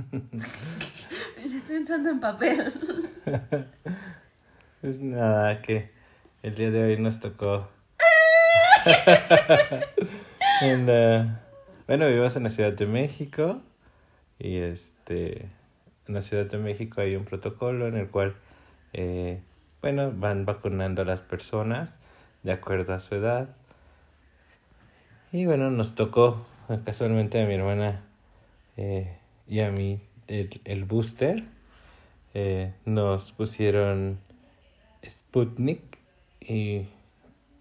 Estoy entrando en papel. Pues nada, que el día de hoy nos tocó. en la- Bueno, vivimos en la Ciudad de México y este en la Ciudad de México hay un protocolo en el cual eh, bueno, van vacunando a las personas de acuerdo a su edad. Y bueno, nos tocó casualmente a mi hermana eh, y a mí el, el booster. Eh, nos pusieron Sputnik y,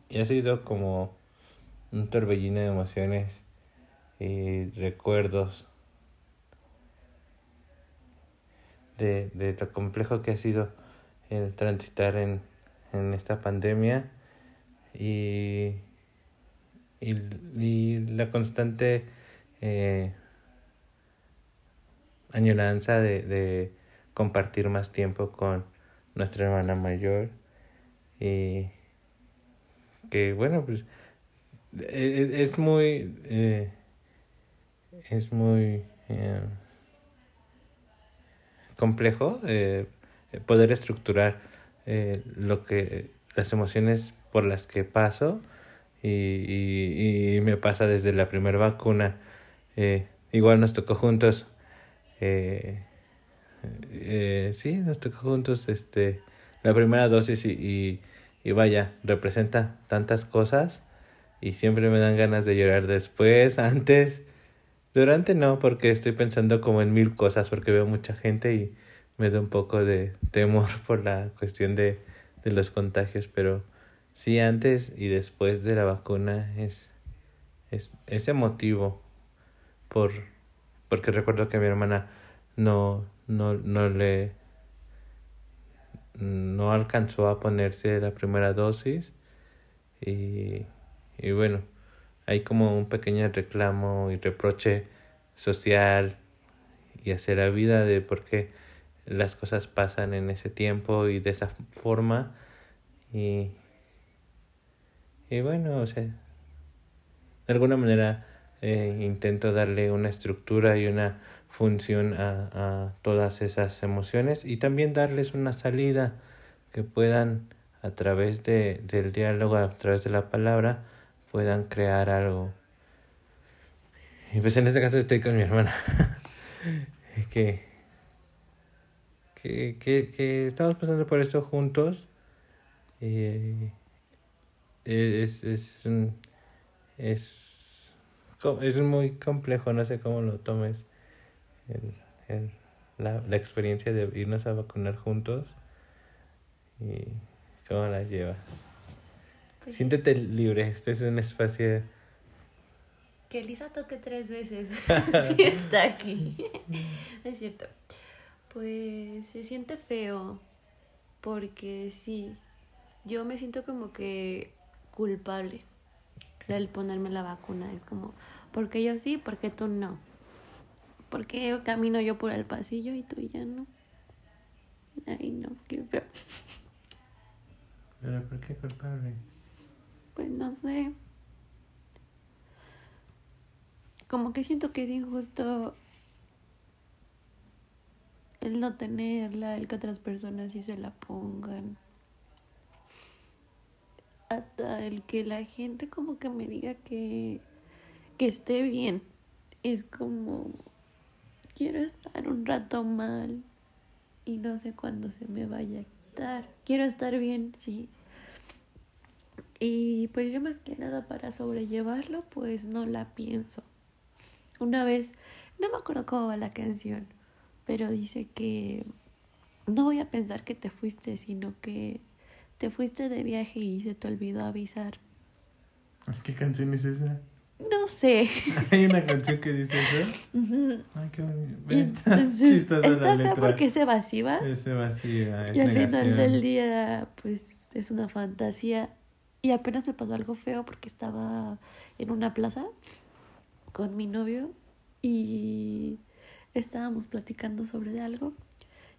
y ha sido como un torbellino de emociones y recuerdos de, de lo complejo que ha sido el transitar en, en esta pandemia y, y, y la constante eh, añoranza de, de compartir más tiempo con nuestra hermana mayor. Y que bueno pues e- e- es muy eh, es muy eh, complejo eh, poder estructurar lo que las emociones por las que paso. Y, y, y me pasa desde la primera vacuna. Igual nos tocó juntos eh, eh, sí nos tocó juntos este la primera dosis y, y, y vaya representa tantas cosas y siempre me dan ganas de llorar después antes. Durante no porque estoy pensando como en mil cosas porque veo mucha gente y me da un poco de temor por la cuestión de, de los contagios, pero sí antes y después de la vacuna es, es, es emotivo por, porque recuerdo que mi hermana no, no, no le no alcanzó a ponerse la primera dosis y, y bueno, hay como un pequeño reclamo y reproche social y hacia la vida de por qué las cosas pasan en ese tiempo y de esa forma y, y bueno, o sea, de alguna manera eh, intento darle una estructura y una función a, a todas esas emociones y también darles una salida que puedan a través de, del diálogo, a través de la palabra, puedan crear algo. Y pues en este caso estoy con mi hermana, que, que, que, estamos pasando por esto juntos. Y es, es, un- es, es muy complejo, no sé cómo lo tomes, el, el, la, la experiencia de irnos a vacunar juntos y cómo la llevas. Pues sí, Siéntete libre, este es un espacio... Que Elisa toque tres veces. sí, está aquí. es cierto. Pues se siente feo. Porque sí. Yo me siento como que culpable del ponerme la vacuna. Es como, porque yo sí, porque tú no. Porque camino yo por el pasillo y tú ya no. Ay, no, qué feo. ¿Pero por qué culpable? Pues no sé. Como que siento que es injusto el no tenerla, el que otras personas sí se la pongan. Hasta el que la gente como que me diga que, que esté bien. Es como, quiero estar un rato mal y no sé cuándo se me vaya a quitar. Quiero estar bien, sí. Y pues yo más que nada para sobrellevarlo, pues no la pienso. Una vez, no me acuerdo cómo va la canción, pero dice que no voy a pensar que te fuiste, sino que te fuiste de viaje y se te olvidó avisar. ¿Qué canción es esa? No sé. Hay una canción que dice eso. Ay, qué bonito. Está la letra. porque se evasiva. Es evasiva, es Y al final del día, pues es una fantasía. Y apenas me pasó algo feo porque estaba en una plaza con mi novio y estábamos platicando sobre algo.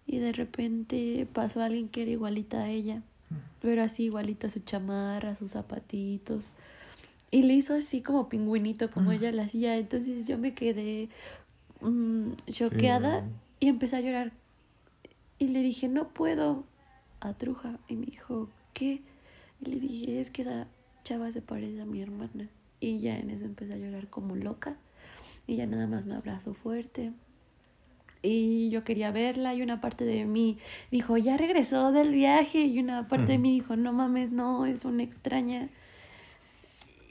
Y de repente pasó alguien que era igualita a ella, pero así igualita a su chamarra, sus zapatitos. Y le hizo así como pingüinito, como ella la hacía. Entonces yo me quedé mm, choqueada Sí. y empecé a llorar. Y le dije, no puedo a Truja. Y me dijo, ¿qué? Y le dije, es que esa chava se parece a mi hermana. Y ya en eso empecé a llorar como loca. Y ya nada más me abrazó fuerte. Y yo quería verla y una parte de mí dijo, ya regresó del viaje. Y una parte de mí dijo, no mames, no, es una extraña.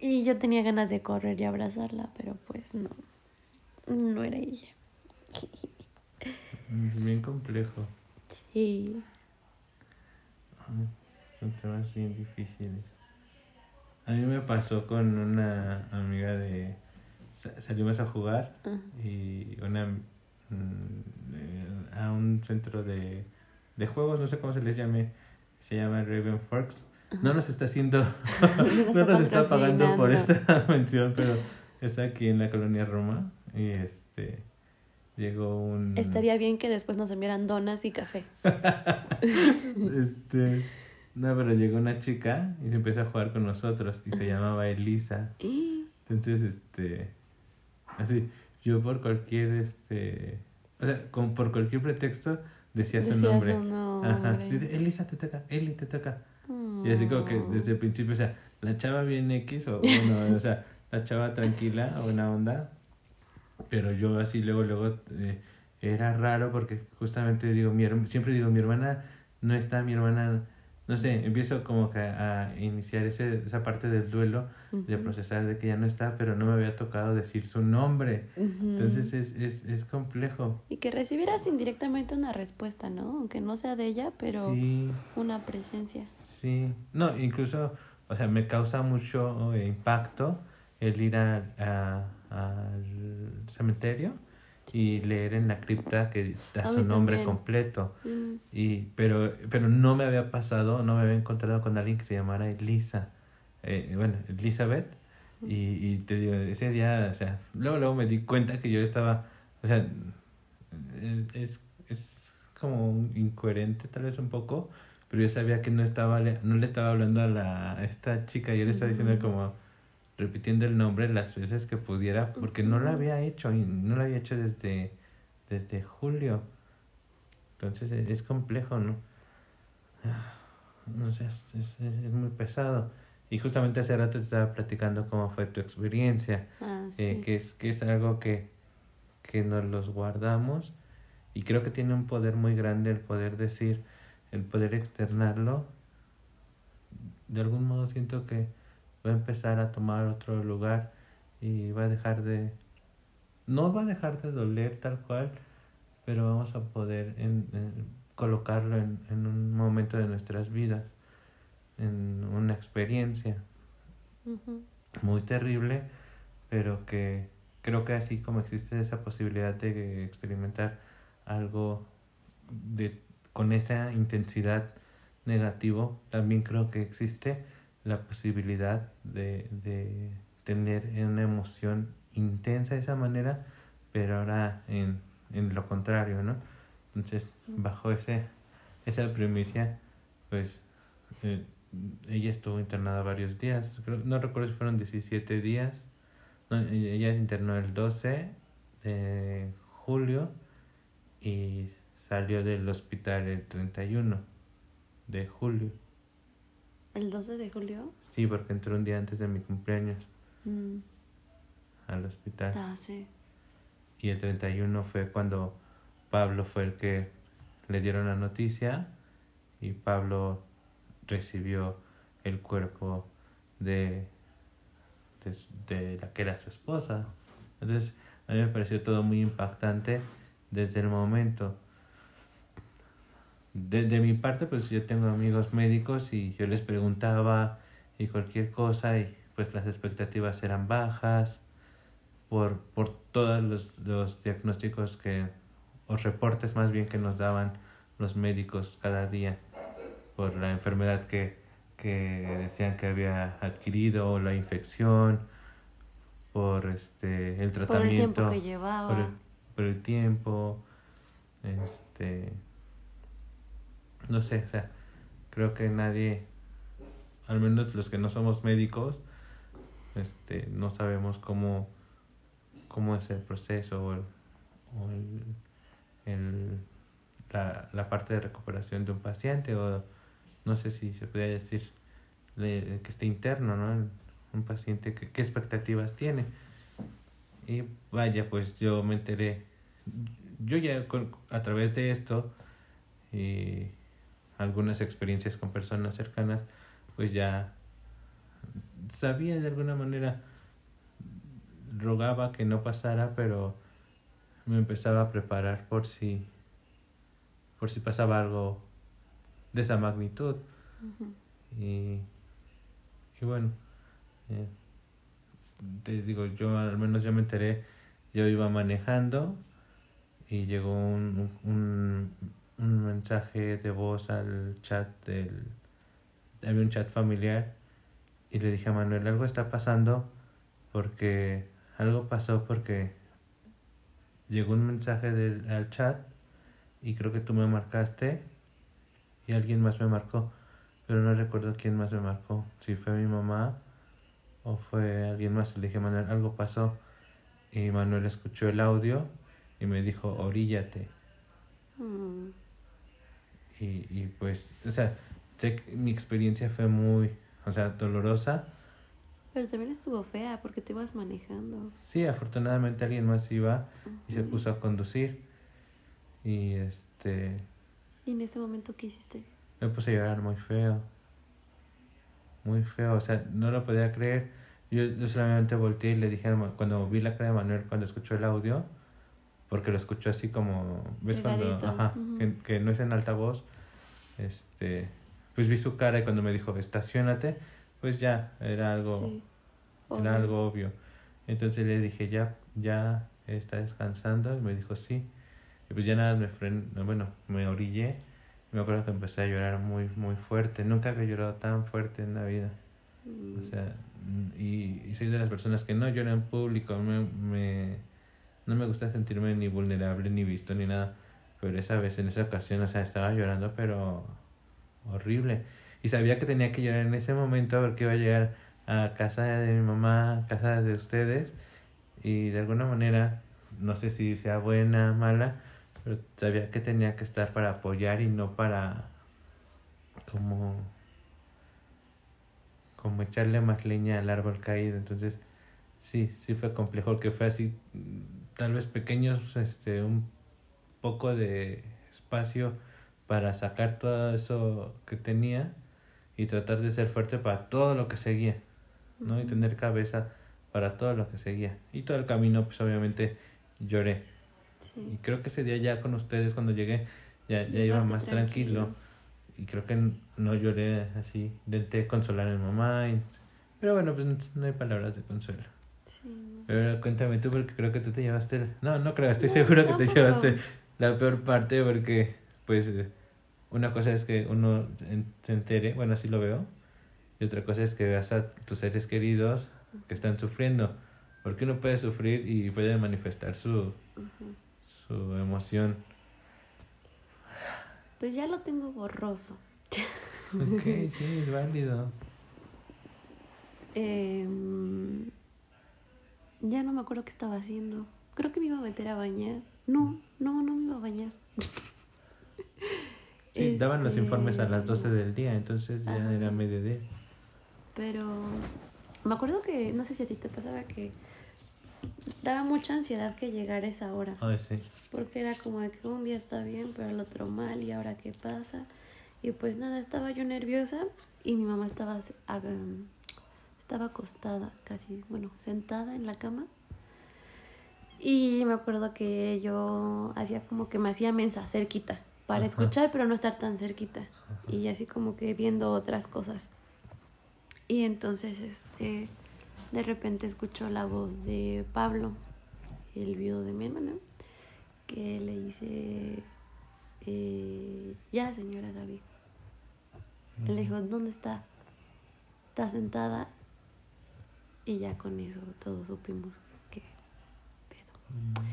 Y yo tenía ganas de correr y abrazarla, pero pues no, no era ella. Es bien complejo. Sí. Son temas bien difíciles. A mí me pasó con una amiga de... sa- Salimos a jugar Ajá. y una mm, a un centro de, de juegos, no sé cómo se les llame, se llama Raven Forks. No nos está haciendo, no nos está pagando por esta mención, pero está aquí en la colonia Roma y este llegó un Estaría bien que después nos enviaran donas y café. este no, pero llegó una chica y se empezó a jugar con nosotros y se llamaba Elisa. Entonces, este, así, yo por cualquier, este, o sea, con, por cualquier pretexto decía su nombre. su nombre. Ajá, sí, Elisa te toca, Eli te toca. Y así como que desde el principio, o sea, la chava bien X, o bueno, o sea, la chava tranquila, buena onda, pero yo así luego, luego, eh, era raro porque justamente digo, mi, siempre digo, mi hermana no está, mi hermana, no sé, empiezo como que a iniciar ese, esa parte del duelo, de procesar de que ya no está, pero no me había tocado decir su nombre. Entonces es, es, es complejo. Y que recibieras indirectamente una respuesta, ¿no? Aunque no sea de ella, pero Sí, una presencia. sí. No, incluso, o sea, me causa mucho eh, impacto el ir a, a- al cementerio y leer en la cripta que da su nombre también. completo. Mm, Y, pero, pero no me había pasado, no me había encontrado con alguien que se llamara Elisa. Eh, bueno, Elizabeth. Y, y te digo, ese día, o sea, luego, luego me di cuenta que yo estaba, o sea, es, es, como incoherente tal vez un poco, pero yo sabía que no estaba, le- no le estaba hablando a, la, a esta chica, yo le estaba diciendo como repitiendo el nombre las veces que pudiera, porque no lo había hecho, y no lo había hecho desde, desde julio. Entonces e- es complejo, ¿no? No sé, es, es, es- muy pesado. Y justamente hace rato te estaba platicando cómo fue tu experiencia, Ah, eh, que, es, que es algo que, que nos los guardamos y creo que tiene un poder muy grande el poder decir, el poder externarlo. De algún modo siento que va a empezar a tomar otro lugar y va a dejar de... No va a dejar de doler tal cual, pero vamos a poder en- en- colocarlo en, en un momento de nuestras vidas, en una experiencia muy terrible, pero que creo que así como existe esa posibilidad de experimentar algo de, con esa intensidad negativo, también creo que existe la posibilidad de, de tener una emoción intensa de esa manera, pero ahora en, en lo contrario, ¿no? Entonces, bajo ese, esa premisa, pues eh, ella estuvo internada varios días, creo- no recuerdo si fueron 17 días, no, ella ella se internó el 12 de julio y salió del hospital el 31 de julio. ¿El 12 de julio? Sí, porque entró un día antes de mi cumpleaños Mm. al hospital. Ah, sí. Y el 31 fue cuando Pablo fue el que le dieron la noticia y Pablo recibió el cuerpo de, de, de la que era su esposa. Entonces, a mí me pareció todo muy impactante desde el momento. De, de mi parte, pues yo tengo amigos médicos y yo les preguntaba y cualquier cosa y pues las expectativas eran bajas por, por todos los, los diagnósticos que, o reportes más bien que nos daban los médicos cada día por la enfermedad que, que decían que había adquirido o la infección, por este el Por el tratamiento, tiempo que llevaba. por el, por el tiempo, este, no sé, o sea, creo que nadie, al menos los que no somos médicos, este, no sabemos cómo, cómo es el proceso o, el- el, la, la parte de recuperación de un paciente o no sé si se podría decir que esté interno, ¿no? Un paciente, que, ¿qué expectativas tiene? Y vaya, pues yo me enteré, yo ya a través de esto y algunas experiencias con personas cercanas, pues ya sabía de alguna manera, rogaba que no pasara, pero me empezaba a preparar por si, por si pasaba algo de esa magnitud. y, y bueno, eh, te digo, yo al menos ya me enteré, yo iba manejando y llegó un, un, un mensaje de voz al chat del... Había un chat familiar y le dije a Manuel, algo está pasando porque algo pasó porque llegó un mensaje del, al chat y creo que tú me marcaste y alguien más me marcó, pero no recuerdo quién más me marcó, si fue mi mamá o fue alguien más. Le dije, Manuel, algo pasó y Manuel escuchó el audio y me dijo, oríllate. Mm. Y, y pues, o sea, sé mi experiencia fue muy, o sea, dolorosa. Pero también estuvo fea porque te ibas manejando. Sí, afortunadamente alguien más iba y se puso a conducir. Y este... ¿Y en ese momento qué hiciste? Me puse a llorar muy feo. Muy feo, o sea, no lo podía creer. Yo, yo solamente volteé y le dije, cuando vi la cara de Manuel, cuando escuchó el audio, porque lo escuchó así como, ¿ves cuando? Ajá, que, que no es en altavoz. Este, pues vi su cara y cuando me dijo, estacionate, pues ya, era algo, era algo obvio. Entonces le dije, ya, ya está descansando, y me dijo, sí. Y pues ya nada, me frené, bueno, me orillé. Y me acuerdo que empecé a llorar muy, muy fuerte. Nunca había llorado tan fuerte en la vida. O mm. sea, y, y, soy de las personas que no lloran en público. Me, me, no me gusta sentirme ni vulnerable, ni visto, ni nada. Pero esa vez, en esa ocasión, o sea, estaba llorando, pero horrible. Y sabía que tenía que llorar en ese momento porque iba a llegar a casa de mi mamá, casa de ustedes. Y de alguna manera, no sé si sea buena, mala, pero sabía que tenía que estar para apoyar y no para como como echarle más leña al árbol caído entonces sí sí fue complejo que fue así tal vez pequeños este un poco de espacio para sacar todo eso que tenía y tratar de ser fuerte para todo lo que seguía, ¿no? Y tener cabeza para todo lo que seguía. Y todo el camino, pues obviamente lloré. Y creo que ese día ya con ustedes, cuando llegué, ya, ya iba más tranquilo. Y creo que no lloré así. Intenté consolar a mi mamá. Pero bueno, pues no hay palabras de consuelo. Sí. Pero cuéntame tú, porque creo que tú te llevaste. No, no creo, estoy seguro que te llevaste la peor parte, porque pues una cosa es que uno se entere, bueno, así lo veo, y otra cosa es que veas a tus seres queridos que están sufriendo, porque uno puede sufrir y puede manifestar su, su emoción. Pues ya lo tengo borroso. Ok, sí, es válido. Eh, ya no me acuerdo qué estaba haciendo. Creo que me iba a meter a bañar. No, no, no me iba a bañar. Sí, daban los informes a las 12 del día, entonces ya era mediodía. Pero me acuerdo que, no sé si a ti te pasaba que daba mucha ansiedad que llegara esa hora. Ay, sí. Porque era como de que un día está bien, pero el otro mal, y ahora qué pasa. Y pues nada, estaba yo nerviosa y mi mamá estaba, estaba acostada, casi, bueno, sentada en la cama. Y me acuerdo que yo hacía como que me hacía mensa cerquita para escuchar, pero no estar tan cerquita. Y así como que viendo otras cosas. Y entonces, este, de repente escuchó la voz de Pablo, el viudo de mi hermana, que le dice, eh, ya señora Gaby. Le dijo, ¿dónde está? Está sentada. Y ya con eso todos supimos que pedo.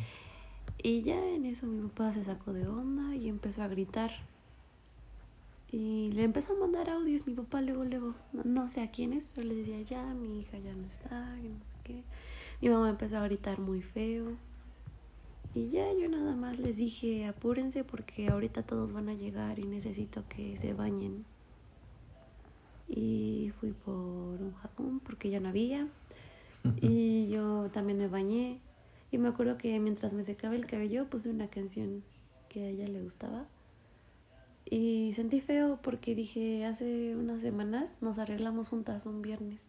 Y ya en eso mi papá se sacó de onda y empezó a gritar. Y le empezó a mandar audios mi papá luego, luego, no, sé a quién es, pero le decía, ya, mi hija ya no está, y no sé qué. Mi mamá empezó a gritar muy feo. Y ya yo nada más les dije, apúrense porque ahorita todos van a llegar y necesito que se bañen. Y fui por un jabón porque ya no había. Y yo también me bañé. Y me acuerdo que mientras me secaba el cabello puse una canción que a ella le gustaba. Y sentí feo porque dije, hace unas semanas nos arreglamos juntas un viernes.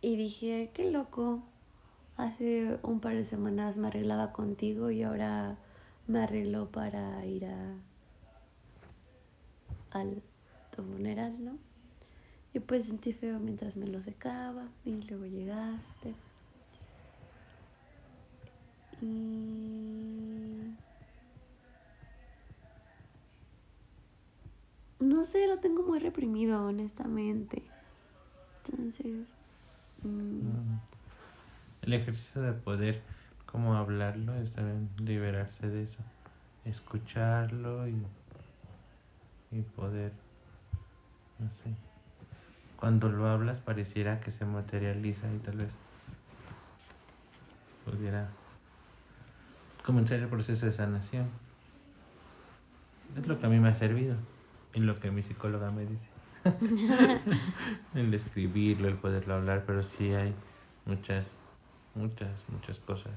Y dije, qué loco. Hace un par de semanas me arreglaba contigo y ahora me arreglo para ir a al tu funeral, ¿no? Y pues sentí feo mientras me lo secaba y luego llegaste. No sé, lo tengo muy reprimido, honestamente. Entonces, mm, Mm. El ejercicio de poder, como hablarlo, es también liberarse de eso, escucharlo y, y poder, no sé, cuando lo hablas pareciera que se materializa y tal vez pudiera comenzar el proceso de sanación. Es lo que a mí me ha servido y lo que mi psicóloga me dice. el escribirlo, el poderlo hablar, pero sí hay muchas, muchas, muchas cosas.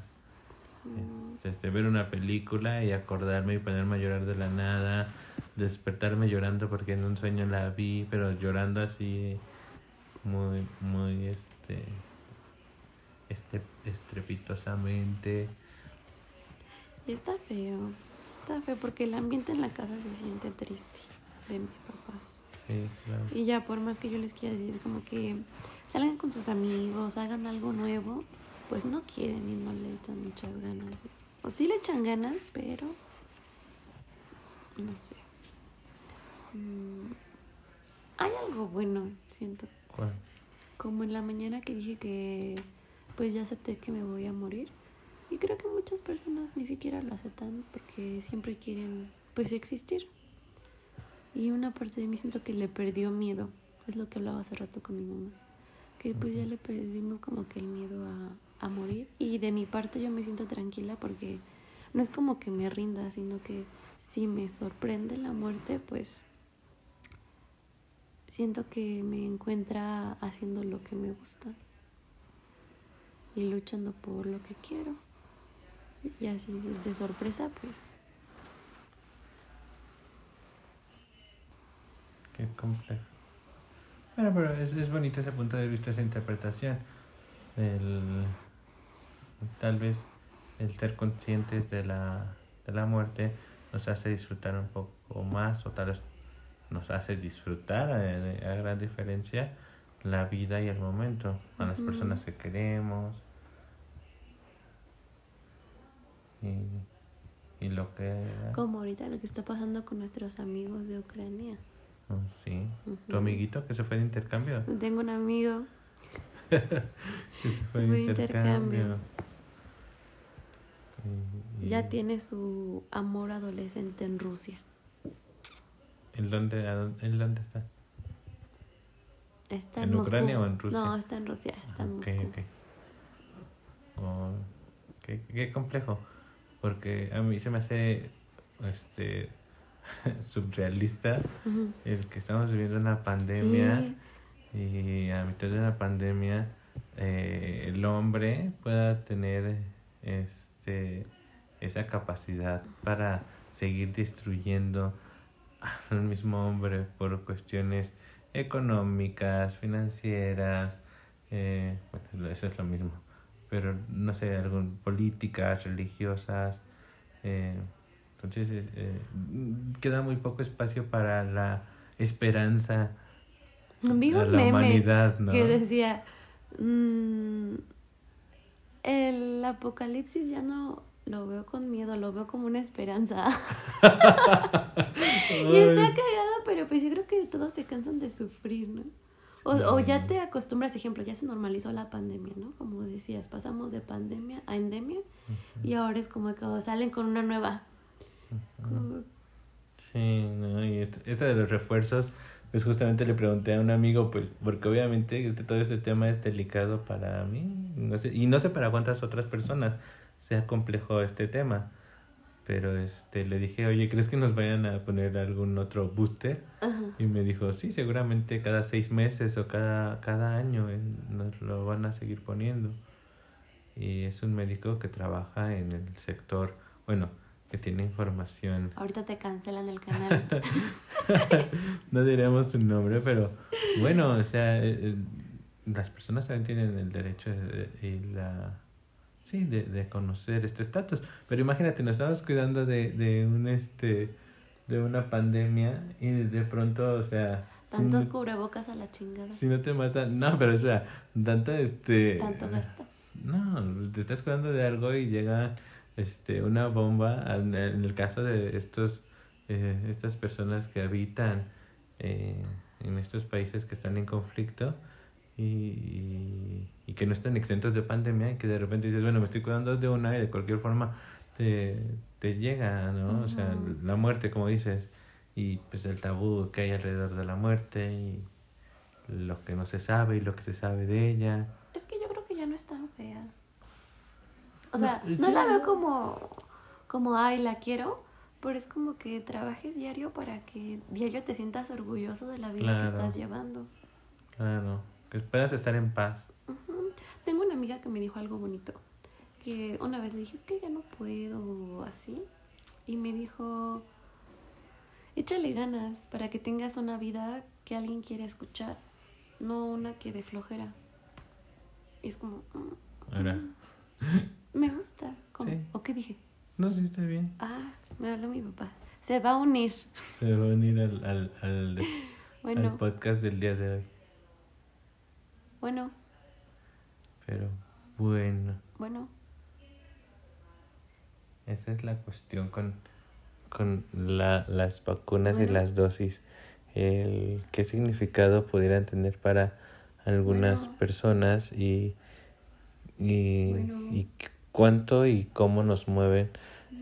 mm, Desde ver una película y acordarme y ponerme a llorar de la nada, despertarme llorando porque en un sueño la vi, pero llorando así muy, muy este, este estrepitosamente. y está feo. Está feo porque el ambiente en la casa se siente triste de mis papás. Sí, claro. Y ya por más que yo les quiera decir como que salgan con sus amigos, hagan algo nuevo, pues no quieren y no le echan muchas ganas. O sí le echan ganas, pero no sé. Mm, hay algo bueno, siento. ¿Cuál? Como en la mañana que dije que pues ya acepté que me voy a morir. Y creo que muchas personas ni siquiera lo aceptan porque siempre quieren pues existir. Y una parte de mí siento que le perdió miedo. Es lo que hablaba hace rato con mi mamá. Que pues ya le perdimos como que el miedo a, a morir. Y de mi parte yo me siento tranquila porque no es como que me rinda, sino que si me sorprende la muerte, pues siento que me encuentra haciendo lo que me gusta y luchando por lo que quiero. Y así de sorpresa, pues Qué complejo. Bueno, pero es, es bonito ese punto de vista, esa interpretación. El, tal vez el ser conscientes de la, de la muerte nos hace disfrutar un poco más o tal vez nos hace disfrutar a, a gran diferencia la vida y el momento, a las personas que queremos y, y lo que... como ahorita lo que está pasando con nuestros amigos de Ucrania. Oh, sí, tu amiguito que se fue de intercambio. Tengo un amigo, Que se fue Fue de intercambio. intercambio. Y- y- ya tiene su amor adolescente en Rusia. ¿En dónde, en dónde está? Está ¿En. Ucrania o en Rusia? No, está en Rusia, está en Moscú. ok. Oh, qué, qué complejo. Porque a mí se me hace este surrealista el que estamos viviendo una pandemia y a mitad de una pandemia eh, el hombre pueda tener este esa capacidad para seguir destruyendo al mismo hombre por cuestiones económicas, financieras, eh, bueno, eso es lo mismo, pero no sé, algún, políticas, religiosas, eh, entonces eh, eh, queda muy poco espacio para la esperanza Vi un meme humanidad, ¿no? que decía, mm, el apocalipsis ya no lo veo con miedo, lo veo como una esperanza. y está cagado, pero pues yo creo que todos se cansan de sufrir, ¿no? O, o ya te acostumbras, ejemplo, ya se normalizó la pandemia, ¿no? Como decías, pasamos de pandemia a endemia y ahora es como que salen con una nueva. Sí, no, y esto, esto de los refuerzos, pues justamente le pregunté a un amigo, pues, porque obviamente este, todo este tema es delicado para mí, no sé, y no sé para cuántas otras personas sea complejo este tema. Pero este le dije, oye, ¿crees que nos vayan a poner algún otro booster? Ajá. Y me dijo, sí, seguramente cada seis meses o cada, cada año eh, nos lo van a seguir poniendo. Y es un médico que trabaja en el sector, bueno, que tiene información. Ahorita te cancelan el canal. no diríamos su nombre, pero bueno, o sea, eh, eh, las personas también tienen el derecho de- de- y la sí de, de conocer este estatus. Pero imagínate, nos estamos cuidando de, de un este de una pandemia y de pronto, o sea, si Tantos no- cubrebocas a la chingada. si no te matan, no, pero o sea, tanto este Tanto gasto. no, te estás cuidando de algo y llega este una bomba en en el caso de estos eh, estas personas que habitan eh, en estos países que están en conflicto y, y, y que no están exentos de pandemia y que de repente dices, bueno, me estoy cuidando de una y de cualquier forma te, te llega, ¿no? O sea, la muerte, como dices, y pues el tabú que hay alrededor de la muerte y lo que no se sabe y lo que se sabe de ella. Es que yo creo que ya no es tan fea. O No, sea, sí, no la veo como, como, ay, la quiero, pero es como que trabajes diario para que diario te sientas orgulloso de la vida Claro. que estás llevando. Claro, que esperas estar en paz. Tengo una amiga que me dijo algo bonito, que una vez le dije, es que ya no puedo así, y me dijo, échale ganas para que tengas una vida que alguien quiere escuchar, no una que de flojera. Y es como, mm, Ahora, me gusta. ¿Cómo? Sí. ¿O qué dije? no, sí está bien. Ah, me habló mi papá. Se va a unir. Se va a unir al, al, al, al podcast del día de hoy. bueno, Pero bueno, bueno. esa es la cuestión con, con la, las vacunas y las dosis. El qué significado pudieran tener para algunas Bueno. personas y, y, Bueno. y cuánto y cómo nos mueven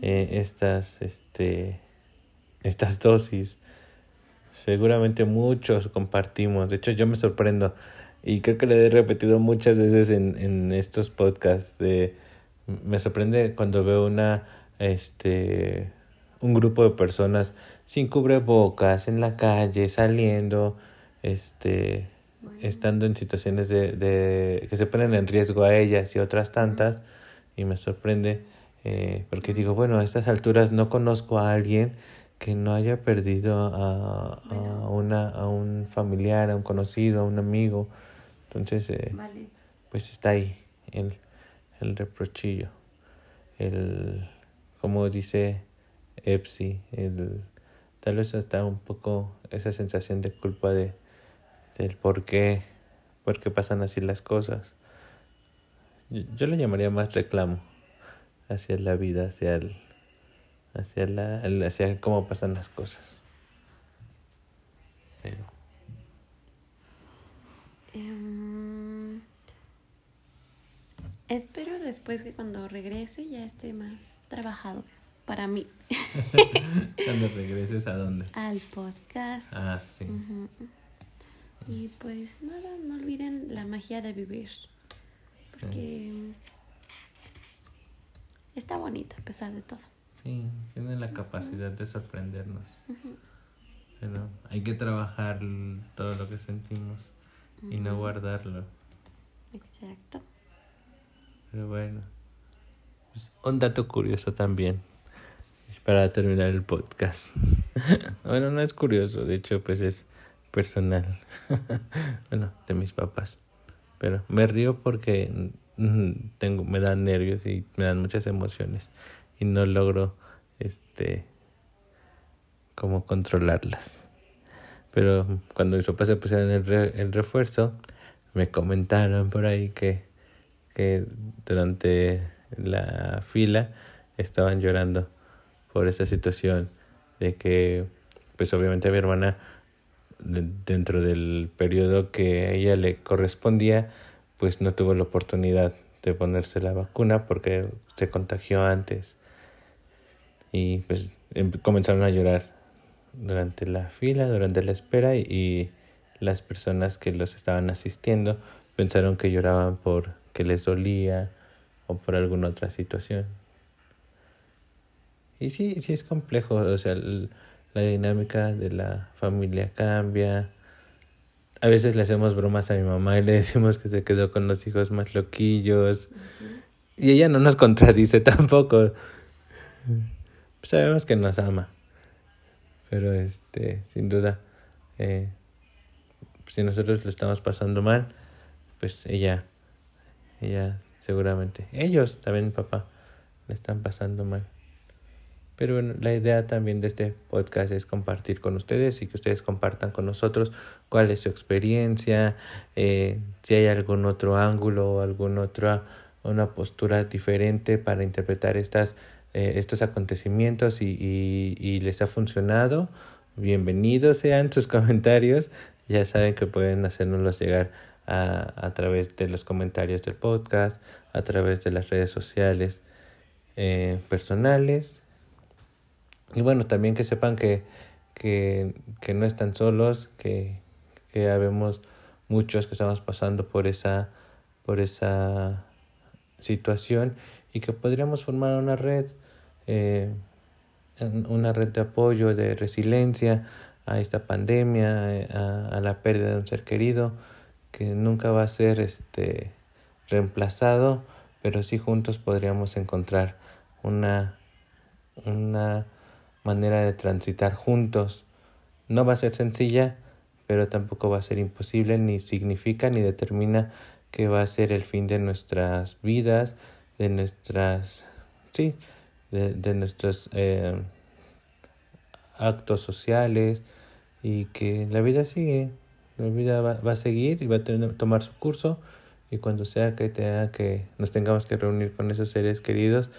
eh, estas este estas dosis seguramente muchos compartimos de hecho yo me sorprendo y creo que lo he repetido muchas veces en, en estos podcasts de me sorprende cuando veo una este un grupo de personas sin cubrebocas en la calle saliendo este estando en situaciones de, de que se ponen en riesgo a ellas y otras tantas y me sorprende eh, porque digo bueno a estas alturas no conozco a alguien que no haya perdido a, a una a un familiar a un conocido a un amigo entonces eh, Vale. pues está ahí el, el reprochillo el como dice Epsi el tal vez hasta un poco esa sensación de culpa de del por qué por qué pasan así las cosas yo, yo le llamaría más reclamo hacia la vida hacia el hacia la hacia cómo pasan las cosas pero Em, espero después que cuando regrese ya esté más trabajado para mí cuando regreses a dónde al podcast. ah sí. Y pues nada, no olviden la magia de vivir. Porque está bonita a pesar de todo. Sí, tienen la capacidad de sorprendernos. Pero hay que trabajar todo lo que sentimos y no guardarlo. Exacto. Pero bueno. Pues, un dato curioso también. Para terminar el podcast. bueno, no es curioso, de hecho, pues es personal. bueno, de mis papás. Pero me río porque mm, tengo, me dan nervios y me dan muchas emociones. Y no logro este como controlarlas. Pero cuando mis papás se pusieron el, re- el refuerzo, me comentaron por ahí que, que durante la fila estaban llorando por esa situación de que, pues obviamente mi hermana, de- dentro del periodo que a ella le correspondía, pues no tuvo la oportunidad de ponerse la vacuna porque se contagió antes. Y pues em- comenzaron a llorar durante la fila, durante la espera y, las personas que los estaban asistiendo pensaron que lloraban por que les dolía o por alguna otra situación. y sí, sí es complejo, o sea, la dinámica de la familia cambia. A veces le hacemos bromas a mi mamá y le decimos que se quedó con los hijos más loquillos. Y ella no nos contradice tampoco. Sabemos que nos ama. Pero este, sin duda, eh, si nosotros lo estamos pasando mal, pues ella, ella seguramente, ellos también papá, le están pasando mal. Pero bueno, la idea también de este podcast es compartir con ustedes y que ustedes compartan con nosotros cuál es su experiencia, eh, si hay algún otro ángulo o alguna otra una postura diferente para interpretar estas, eh, estos acontecimientos y, y, y les ha funcionado. Bienvenidos sean sus comentarios. Ya saben que pueden hacernoslos llegar a, a través de los comentarios del podcast, a través de las redes sociales eh, personales y bueno, también que sepan que, que, que no están solos, que, que habemos muchos que estamos pasando por esa, por esa situación y que podríamos formar una red, eh, una red de apoyo, de resiliencia a esta pandemia, a, a, la pérdida de un ser querido, que nunca va a ser este reemplazado, pero sí juntos podríamos encontrar una, una manera de transitar juntos. No va a ser sencilla, pero tampoco va a ser imposible, ni significa ni determina que va a ser el fin de nuestras vidas, de nuestras, sí, de, de nuestros eh, actos sociales y que la vida sigue, la vida va, va a seguir y va a tener, tomar su curso y cuando sea que tenga que nos tengamos que reunir con esos seres queridos,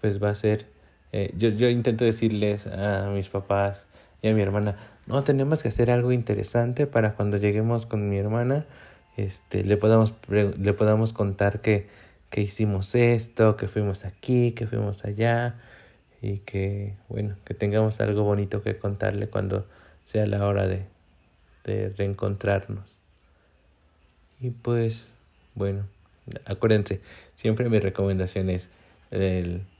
pues va a ser eh, yo, yo intento decirles a mis papás y a mi hermana, no, tenemos que hacer algo interesante para cuando lleguemos con mi hermana, este, le podamos, le podamos contar que, que hicimos esto, que fuimos aquí, que fuimos allá y que, bueno, que tengamos algo bonito que contarle cuando sea la hora de, de reencontrarnos. Y pues, bueno, acuérdense, siempre mi recomendación es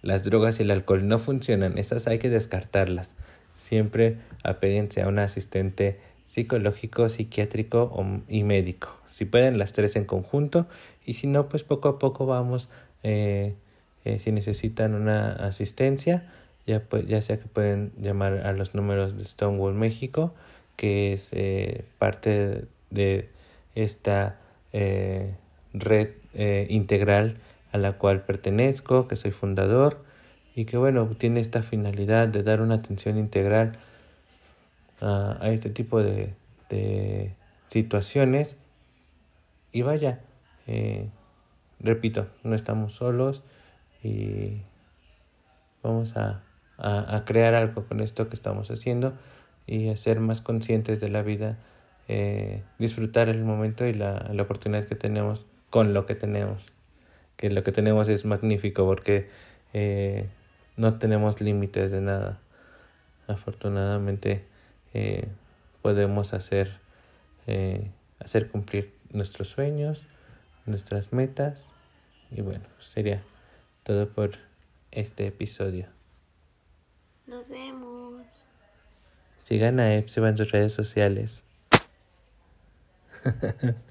las drogas y el alcohol no funcionan, esas hay que descartarlas. Siempre apéguense a un asistente psicológico, psiquiátrico y médico. Si pueden las tres en conjunto y si no, pues poco a poco vamos, eh, eh, si necesitan una asistencia, ya, pues, ya sea que pueden llamar a los números de Stonewall México, que es eh, parte de esta red integral a la cual pertenezco, que soy fundador y que bueno, tiene esta finalidad de dar una atención integral a, este tipo de, situaciones. Y vaya, eh, repito, no estamos solos y vamos a, a, crear algo con esto que estamos haciendo y a ser más conscientes de la vida, eh, disfrutar el momento y la, la oportunidad que tenemos con lo que tenemos que lo que tenemos es magnífico porque eh, no tenemos límites de nada. Afortunadamente eh, podemos hacer, hacer cumplir nuestros sueños, nuestras metas y bueno, sería todo por este episodio. Nos vemos. Sigan a Epsiba en sus redes sociales.